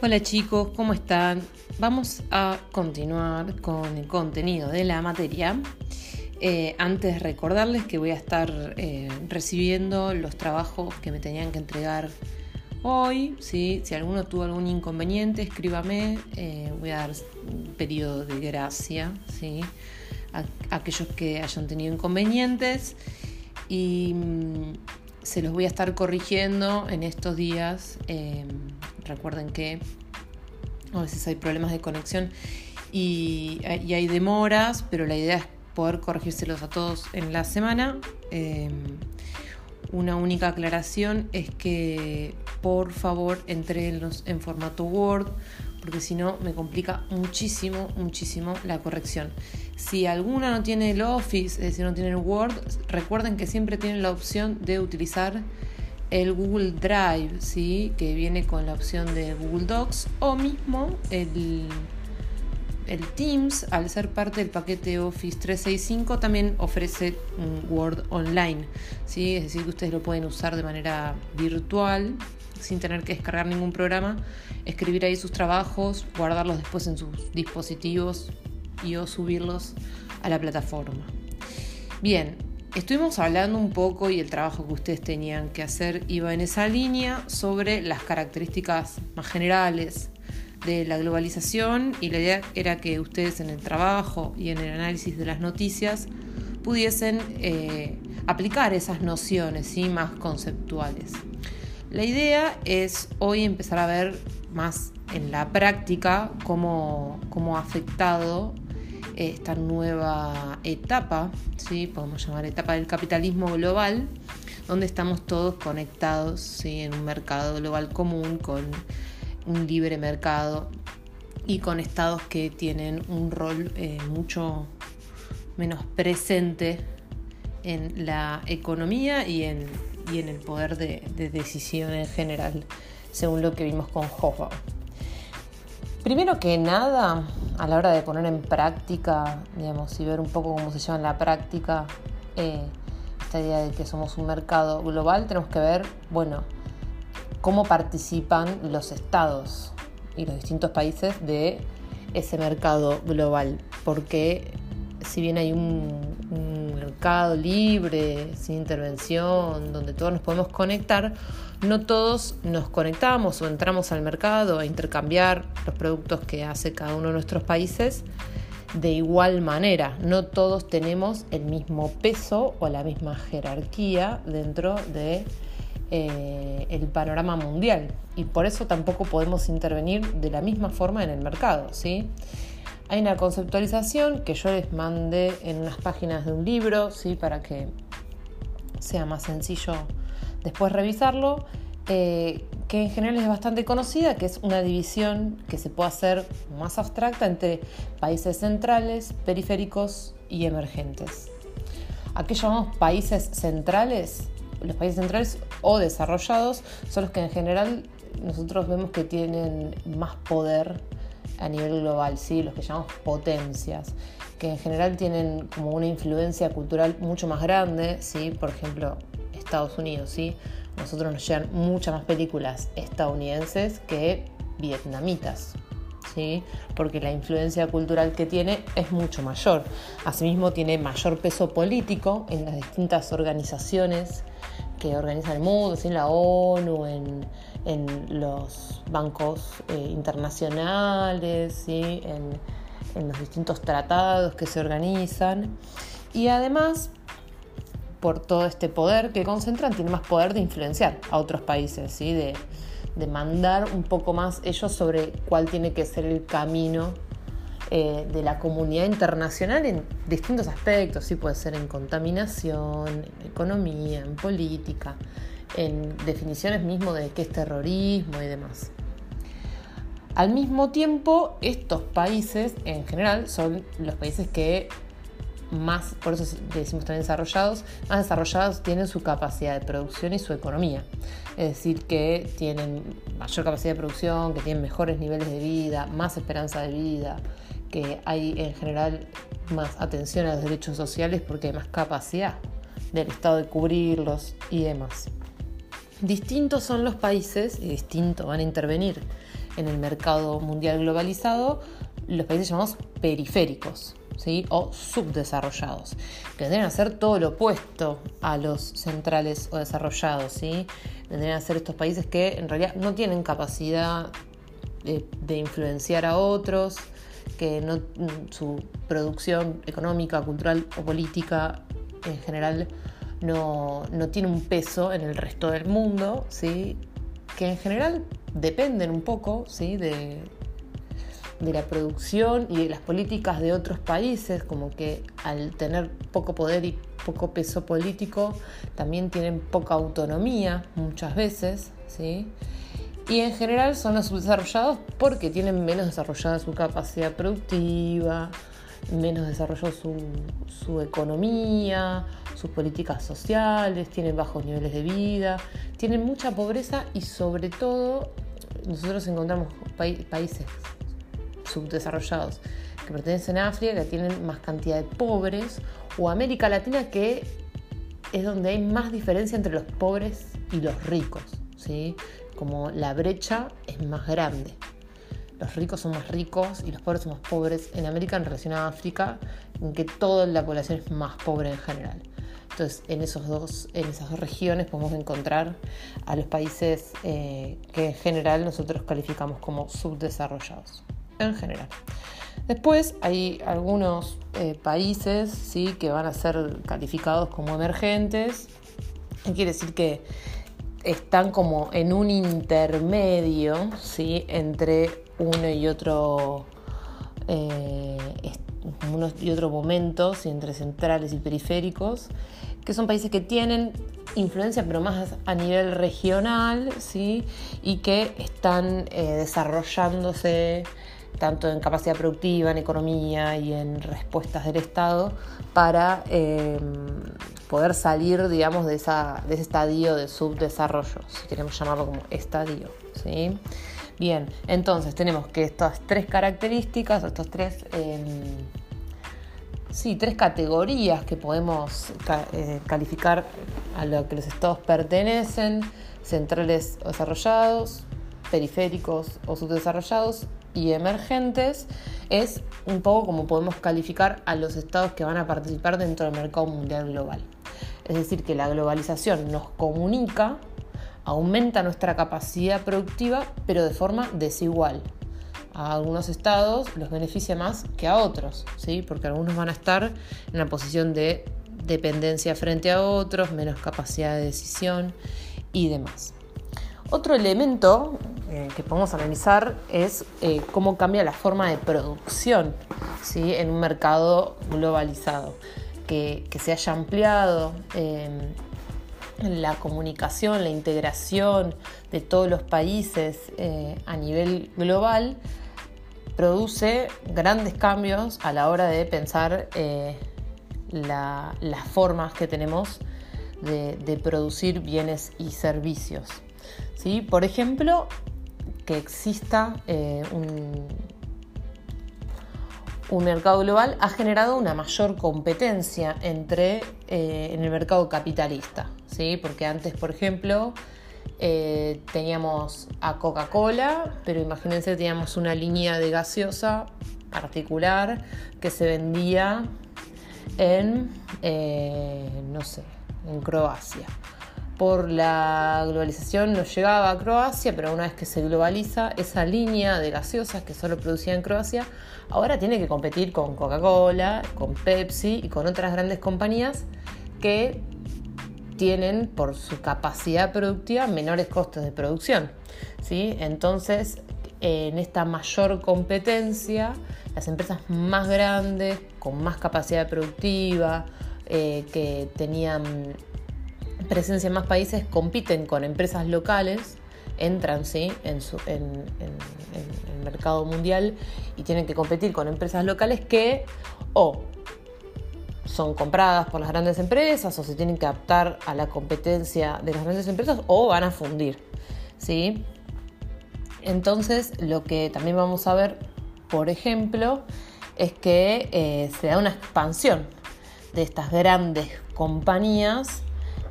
Hola chicos, ¿cómo están? Vamos a continuar con el contenido de la materia. Eh, antes recordarles que voy a estar eh, recibiendo los trabajos que me tenían que entregar hoy. Si alguno tuvo algún inconveniente, escríbame. Eh, voy a dar un periodo de gracia ¿sí? a, aquellos que hayan tenido inconvenientes. Y mm, se los voy a estar corrigiendo en estos días. recuerden que a veces hay problemas de conexión y, hay demoras, pero la idea es poder corregírselos a todos en la semana. Em, una única aclaración es que por favor entrenlos en formato Word, porque si no me complica muchísimo, muchísimo la corrección. Si alguna no tiene el Office, es decir, no tiene el Word, recuerden que siempre tienen la opción de utilizar el Google Drive, ¿sí? que viene con la opción de Google Docs, o mismo el, el Teams, al ser parte del paquete Office 365, también ofrece un Word Online, ¿sí? es decir, que ustedes lo pueden usar de manera virtual, sin tener que descargar ningún programa, escribir ahí sus trabajos, guardarlos después en sus dispositivos y o subirlos a la plataforma. Bien, Estuvimos hablando un poco y el trabajo que ustedes tenían que hacer iba en esa línea sobre las características más generales de la globalización y la idea era que ustedes en el trabajo y en el análisis de las noticias pudiesen eh, aplicar esas nociones ¿sí? más conceptuales. La idea es hoy empezar a ver más en la práctica cómo, cómo ha afectado esta nueva etapa, ¿sí? podemos llamar etapa del capitalismo global, donde estamos todos conectados en un mercado global común con un libre mercado y con estados que tienen un rol eh, mucho menos presente en la economía y en, el poder de, decisión en general, según lo que vimos con Hoffa. Primero que nada, a la hora de poner en práctica, digamos, y ver un poco cómo se lleva en la práctica eh, esta idea de que somos un mercado global, tenemos que ver, bueno, cómo participan los estados y los distintos países de ese mercado global. Porque si bien hay un, un mercado libre, sin intervención, donde todos nos podemos conectar, no todos nos conectamos o entramos al mercado a intercambiar los productos que hace cada uno de nuestros países de igual manera. No todos tenemos el mismo peso o la misma jerarquía dentro de eh, el panorama mundial y por eso tampoco podemos intervenir de la misma forma en el mercado, ¿sí? Hay una conceptualización que yo les mandé en unas páginas de un libro, ¿sí? Para que sea más sencillo después revisarlo, eh, que en general es bastante conocida, que es una división que se puede hacer más abstracta entre países centrales, periféricos y emergentes. ¿A qué llamamos países centrales? Los países centrales o desarrollados son los que en general nosotros vemos que tienen más poder a nivel global, ¿sí? los que llamamos potencias, que en general tienen como una influencia cultural mucho más grande, ¿sí? por ejemplo, Estados Unidos, ¿sí? Nosotros nos llegan muchas más películas estadounidenses que vietnamitas, ¿sí? Porque la influencia cultural que tiene es mucho mayor. Asimismo, tiene mayor peso político en las distintas organizaciones que organizan el mundo, en la ONU, en, los bancos eh, internacionales, ¿sí? en, en los distintos tratados que se organizan. Y además por todo este poder que concentran, tiene más poder de influenciar a otros países, ¿sí? de, mandar un poco más ellos sobre cuál tiene que ser el camino eh, de la comunidad internacional en distintos aspectos, ¿sí? puede ser en contaminación, en economía, en política, en definiciones mismo de qué es terrorismo y demás. Al mismo tiempo, estos países en general son los países que más, por eso decimos también desarrollados, más desarrollados tienen su capacidad de producción y su economía. Es decir, que tienen mayor capacidad de producción, que tienen mejores niveles de vida, más esperanza de vida, que hay en general más atención a los derechos sociales porque hay más capacidad del Estado de cubrirlos y demás. Distintos son los países y distinto van a intervenir en el mercado mundial globalizado los países llamados periféricos. ¿Sí? o subdesarrollados, que tendrían a ser todo lo opuesto a los centrales o desarrollados. ¿sí? Tendrían a ser estos países que en realidad no tienen capacidad de, influenciar a otros, que no, su producción económica, cultural o política en general no, tiene un peso en el resto del mundo, ¿sí? que en general dependen un poco ¿sí? de, de la producción y de las políticas de otros países, como que al tener poco poder y poco peso político, también tienen poca autonomía muchas veces, ¿sí? Y en general son los subdesarrollados porque tienen menos desarrollada su capacidad productiva, menos desarrollado su, economía, sus políticas sociales, tienen bajos niveles de vida, tienen mucha pobreza y sobre todo nosotros encontramos países subdesarrollados que pertenecen a África, que tienen más cantidad de pobres, o América Latina, que es donde hay más diferencia entre los pobres y los ricos. ¿sí? como la brecha es más grande. Los ricos son más ricos y los pobres son más pobres en América en relación a África, en que toda la población es más pobre en general. Entonces, en, esos dos, en esas dos regiones podemos encontrar a los países eh, que en general nosotros calificamos como subdesarrollados. En general. Después hay algunos eh, países ¿sí? que van a ser calificados como emergentes. Quiere decir que están como en un intermedio ¿sí? entre uno y otro eh, y otro momentos entre centrales y periféricos que son países que tienen influencia pero más a nivel regional ¿sí? y que están eh, desarrollándose tanto en capacidad productiva, en economía y en respuestas del Estado para eh, poder salir, digamos, de, esa, de ese estadio de subdesarrollo, si queremos llamarlo como estadio. ¿sí? Bien, entonces tenemos que estas tres características, estos tres, em, sí, tres categorías que podemos eh, calificar a lo que los estados pertenecen, centrales desarrollados, periféricos o subdesarrollados y emergentes, es un poco como podemos calificar a los estados que van a participar dentro del mercado mundial global. Es decir, que la globalización nos comunica, aumenta nuestra capacidad productiva, pero de forma desigual. A algunos estados los beneficia más que a otros, ¿sí? porque algunos van a estar en una posición de dependencia frente a otros, menos capacidad de decisión y demás. Otro elemento eh, que podemos analizar es eh, cómo cambia la forma de producción ¿sí? en un mercado globalizado que, se haya ampliado em, la comunicación, la integración de todos los países eh, a nivel global, produce grandes cambios a la hora de pensar eh, las formas que tenemos de, producir bienes y servicios. ¿Sí? Por ejemplo, que exista eh, un, un mercado global ha generado una mayor competencia entre, eh, en el mercado capitalista, ¿sí? porque antes, por ejemplo, eh, teníamos a Coca-Cola, pero imagínense, teníamos una línea de gaseosa particular que se vendía en, eh, no sé, en Croacia por la globalización no llegaba a Croacia, pero una vez que se globaliza, esa línea de gaseosas que solo producía en Croacia, ahora tiene que competir con Coca-Cola, con Pepsi y con otras grandes compañías que tienen por su capacidad productiva menores costos de producción. ¿sí? Entonces, en esta mayor competencia, las empresas más grandes, con más capacidad productiva, eh, que tenían presencia en más países, compiten con empresas locales, entran ¿sí? en, el mercado mundial y tienen que competir con empresas locales que o son compradas por las grandes empresas o se tienen que adaptar a la competencia de las grandes empresas o van a fundir. ¿sí? Entonces, lo que también vamos a ver, por ejemplo, es que eh, se da una expansión de estas grandes compañías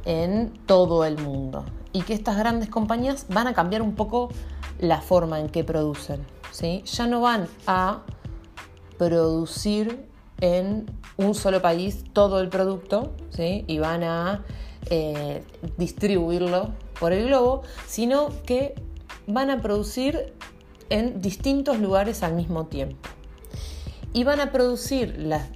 en todo el mundo y que estas grandes compañías van a cambiar un poco la forma en que producen. ¿sí? Ya no van a producir en un solo país todo el producto ¿sí? y van a eh, distribuirlo por el globo, sino que van a producir en distintos lugares al mismo tiempo. Y van a producir las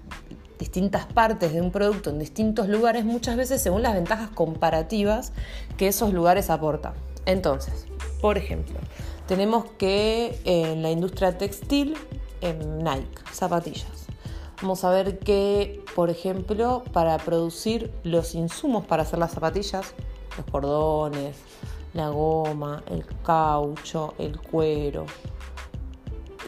distintas partes de un producto en distintos lugares muchas veces según las ventajas comparativas que esos lugares aportan. Entonces, por ejemplo, tenemos que en la industria textil, en Nike, zapatillas. Vamos a ver que, por ejemplo, para producir los insumos para hacer las zapatillas, los cordones, la goma, el caucho, el cuero,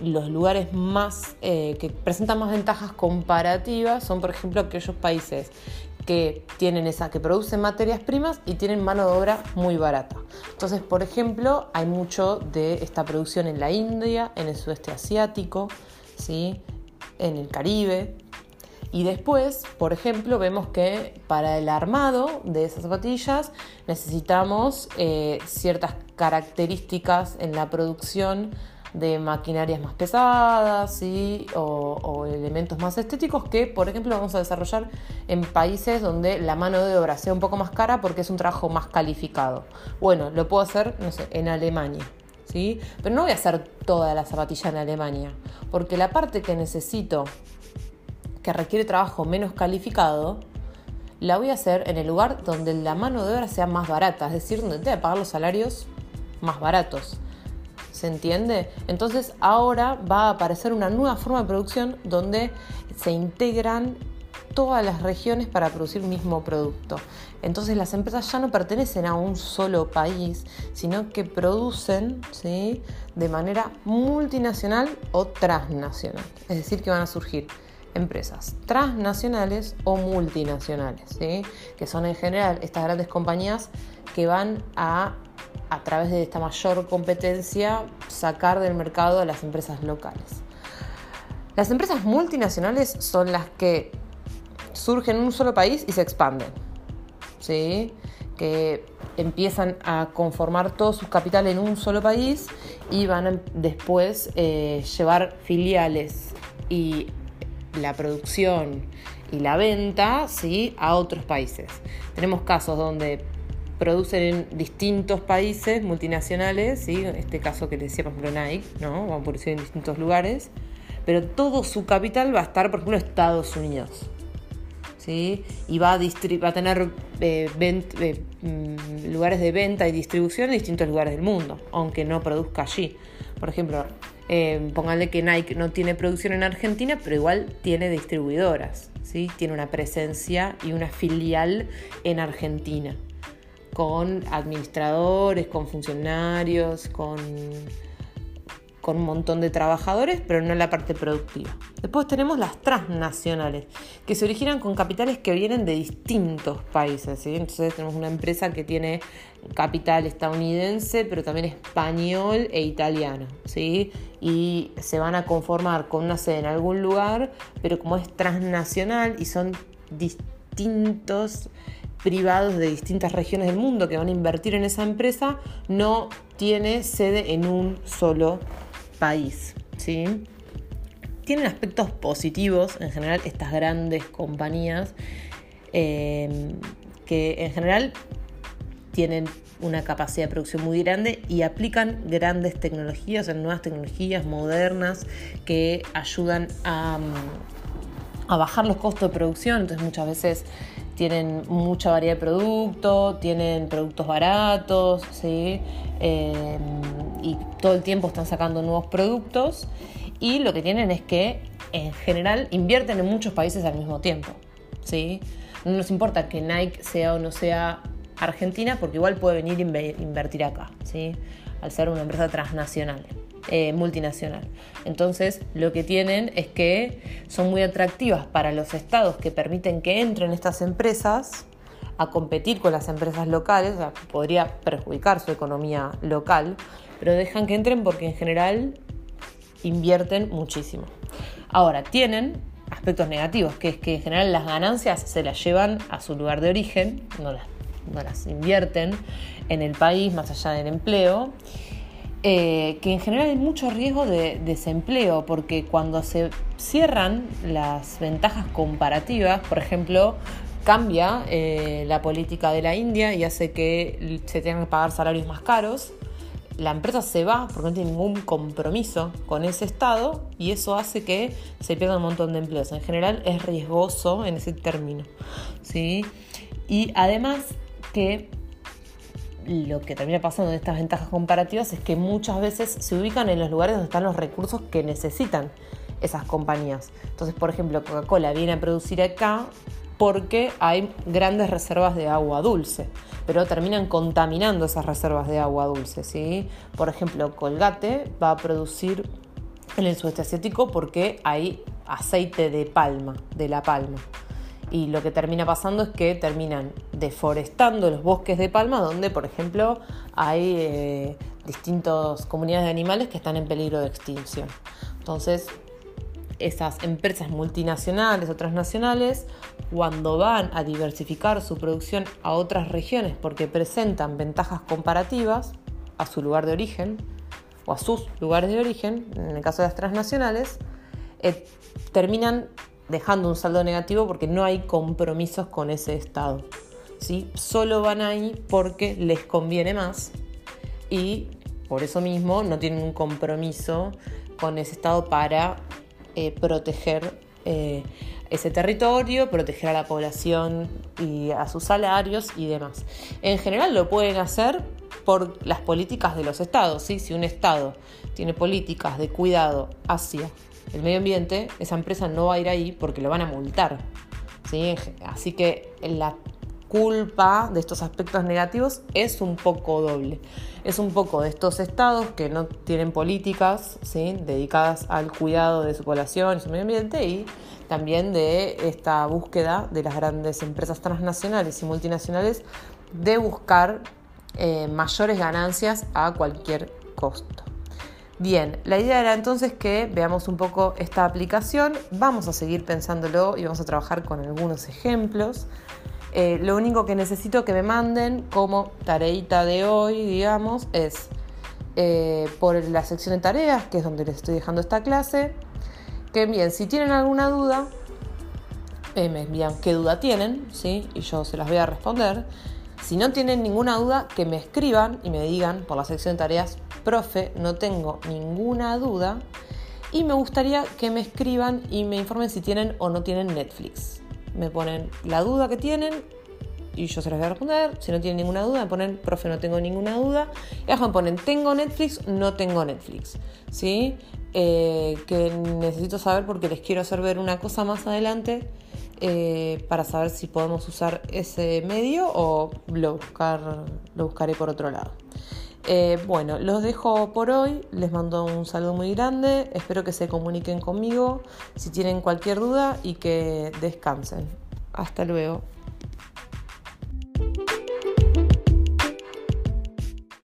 los lugares más eh, que presentan más ventajas comparativas son, por ejemplo, aquellos países que tienen esa, que producen materias primas y tienen mano de obra muy barata. Entonces, por ejemplo, hay mucho de esta producción en la India, en el sudeste asiático, ¿sí? en el Caribe. Y después, por ejemplo, vemos que para el armado de esas zapatillas necesitamos eh, ciertas características en la producción de maquinarias más pesadas o, elementos más estéticos que, por ejemplo, vamos a desarrollar en países donde la mano de obra sea un poco más cara porque es un trabajo más calificado. Bueno, lo puedo hacer, no sé, en Alemania. ¿Sí? Pero no voy a hacer toda la zapatilla en Alemania, porque la parte que necesito, que requiere trabajo menos calificado, la voy a hacer en el lugar donde la mano de obra sea más barata, es decir, donde tenga que pagar los salarios más baratos. ¿Se entiende? Entonces ahora va a aparecer una nueva forma de producción donde se integran todas las regiones para producir mismo producto. Entonces las empresas ya no pertenecen a un solo país, sino que producen ¿sí? de manera multinacional o transnacional. Es decir, que van a surgir empresas transnacionales o multinacionales, ¿sí? que son en general estas grandes compañías que van a a través de esta mayor competencia, sacar del mercado a las empresas locales. Las empresas multinacionales son las que surgen en un solo país y se expanden, ¿sí? que empiezan a conformar todo su capital en un solo país y van después eh, llevar filiales y la producción y la venta ¿sí? a otros países. Tenemos casos donde producen en distintos países multinacionales, ¿sí? en este caso que le decía, Nike, ¿no? van a producir en distintos lugares, pero todo su capital va a estar, por ejemplo, en Estados Unidos. ¿sí? Y va a, va a tener eh, eh, mm, lugares de venta y distribución en distintos lugares del mundo, aunque no produzca allí. Por ejemplo, eh, pónganle que Nike no tiene producción en Argentina, pero igual tiene distribuidoras, ¿sí? tiene una presencia y una filial en Argentina con administradores, con funcionarios, con, con un montón de trabajadores, pero no la parte productiva. Después tenemos las transnacionales, que se originan con capitales que vienen de distintos países. Entonces tenemos una empresa que tiene capital estadounidense, pero también español e italiano. ¿sí? Y se van a conformar con una sede en algún lugar, pero como es transnacional y son distintos privados de distintas regiones del mundo que van a invertir en esa empresa no tiene sede en un solo país. ¿sí? Tienen aspectos positivos en general estas grandes compañías eh, que en general tienen una capacidad de producción muy grande y aplican grandes tecnologías, nuevas tecnologías modernas que ayudan a, a bajar los costos de producción. Entonces muchas veces tienen mucha variedad de productos, tienen productos baratos, ¿sí? Em, y todo el tiempo están sacando nuevos productos. Y lo que tienen es que en general invierten en muchos países al mismo tiempo. ¿sí? No nos importa que Nike sea o no sea Argentina, porque igual puede venir a invertir acá, ¿sí? al ser una empresa transnacional. Eh, multinacional. Entonces, lo que tienen es que son muy atractivas para los estados que permiten que entren estas empresas a competir con las empresas locales, o sea, podría perjudicar su economía local, pero dejan que entren porque en general invierten muchísimo. Ahora, tienen aspectos negativos, que es que en general las ganancias se las llevan a su lugar de origen, no las, no las invierten en el país más allá del empleo eh, que en general hay mucho riesgo de desempleo, porque cuando se cierran las ventajas comparativas, por ejemplo, cambia eh, la política de la India y hace que se tengan que pagar salarios más caros, la empresa se va porque no tiene ningún compromiso con ese estado y eso hace que se pierda un montón de empleos. En general es riesgoso en ese término. ¿sí? Y además que lo que termina pasando en estas ventajas comparativas es que muchas veces se ubican en los lugares donde están los recursos que necesitan esas compañías. Entonces, por ejemplo, Coca-Cola viene a producir acá porque hay grandes reservas de agua dulce, pero terminan contaminando esas reservas de agua dulce. ¿sí? Por ejemplo, Colgate va a producir en el sudeste asiático porque hay aceite de palma, de la palma. Y lo que termina pasando es que terminan deforestando los bosques de palma, donde, por ejemplo, hay eh, distintas comunidades de animales que están en peligro de extinción. Entonces, esas empresas multinacionales o transnacionales, cuando van a diversificar su producción a otras regiones porque presentan ventajas comparativas a su lugar de origen o a sus lugares de origen, en el caso de las transnacionales, eh, terminan dejando un saldo negativo porque no hay compromisos con ese Estado. ¿sí? Solo van ahí porque les conviene más y por eso mismo no tienen un compromiso con ese Estado para eh, proteger eh, ese territorio, proteger a la población y a sus salarios y demás. En general lo pueden hacer por las políticas de los estados. ¿sí? Si un estado tiene políticas de cuidado hacia el medio ambiente, esa empresa no va a ir ahí porque lo van a multar. ¿sí? Así que la culpa de estos aspectos negativos es un poco doble. Es un poco de estos estados que no tienen políticas ¿sí? dedicadas al cuidado de su población y su medio ambiente y también de esta búsqueda de las grandes empresas transnacionales y multinacionales de buscar eh, mayores ganancias a cualquier costo. Bien, la idea era entonces que veamos un poco esta aplicación, vamos a seguir pensándolo y vamos a trabajar con algunos ejemplos. Eh, lo único que necesito que me manden como tareita de hoy, digamos, es eh, por la sección de tareas, que es donde les estoy dejando esta clase, que envíen, si tienen alguna duda, eh, me envían qué duda tienen, ¿sí? Y yo se las voy a responder. Si no tienen ninguna duda, que me escriban y me digan por la sección de tareas, profe, no tengo ninguna duda. Y me gustaría que me escriban y me informen si tienen o no tienen Netflix me ponen la duda que tienen y yo se las voy a responder. Si no tienen ninguna duda, me ponen, profe, no tengo ninguna duda. Y abajo me ponen, tengo Netflix, no tengo Netflix. ¿Sí? Eh, que necesito saber porque les quiero hacer ver una cosa más adelante eh, para saber si podemos usar ese medio o lo, buscar, lo buscaré por otro lado. Eh, bueno, los dejo por hoy, les mando un saludo muy grande, espero que se comuniquen conmigo si tienen cualquier duda y que descansen. Hasta luego.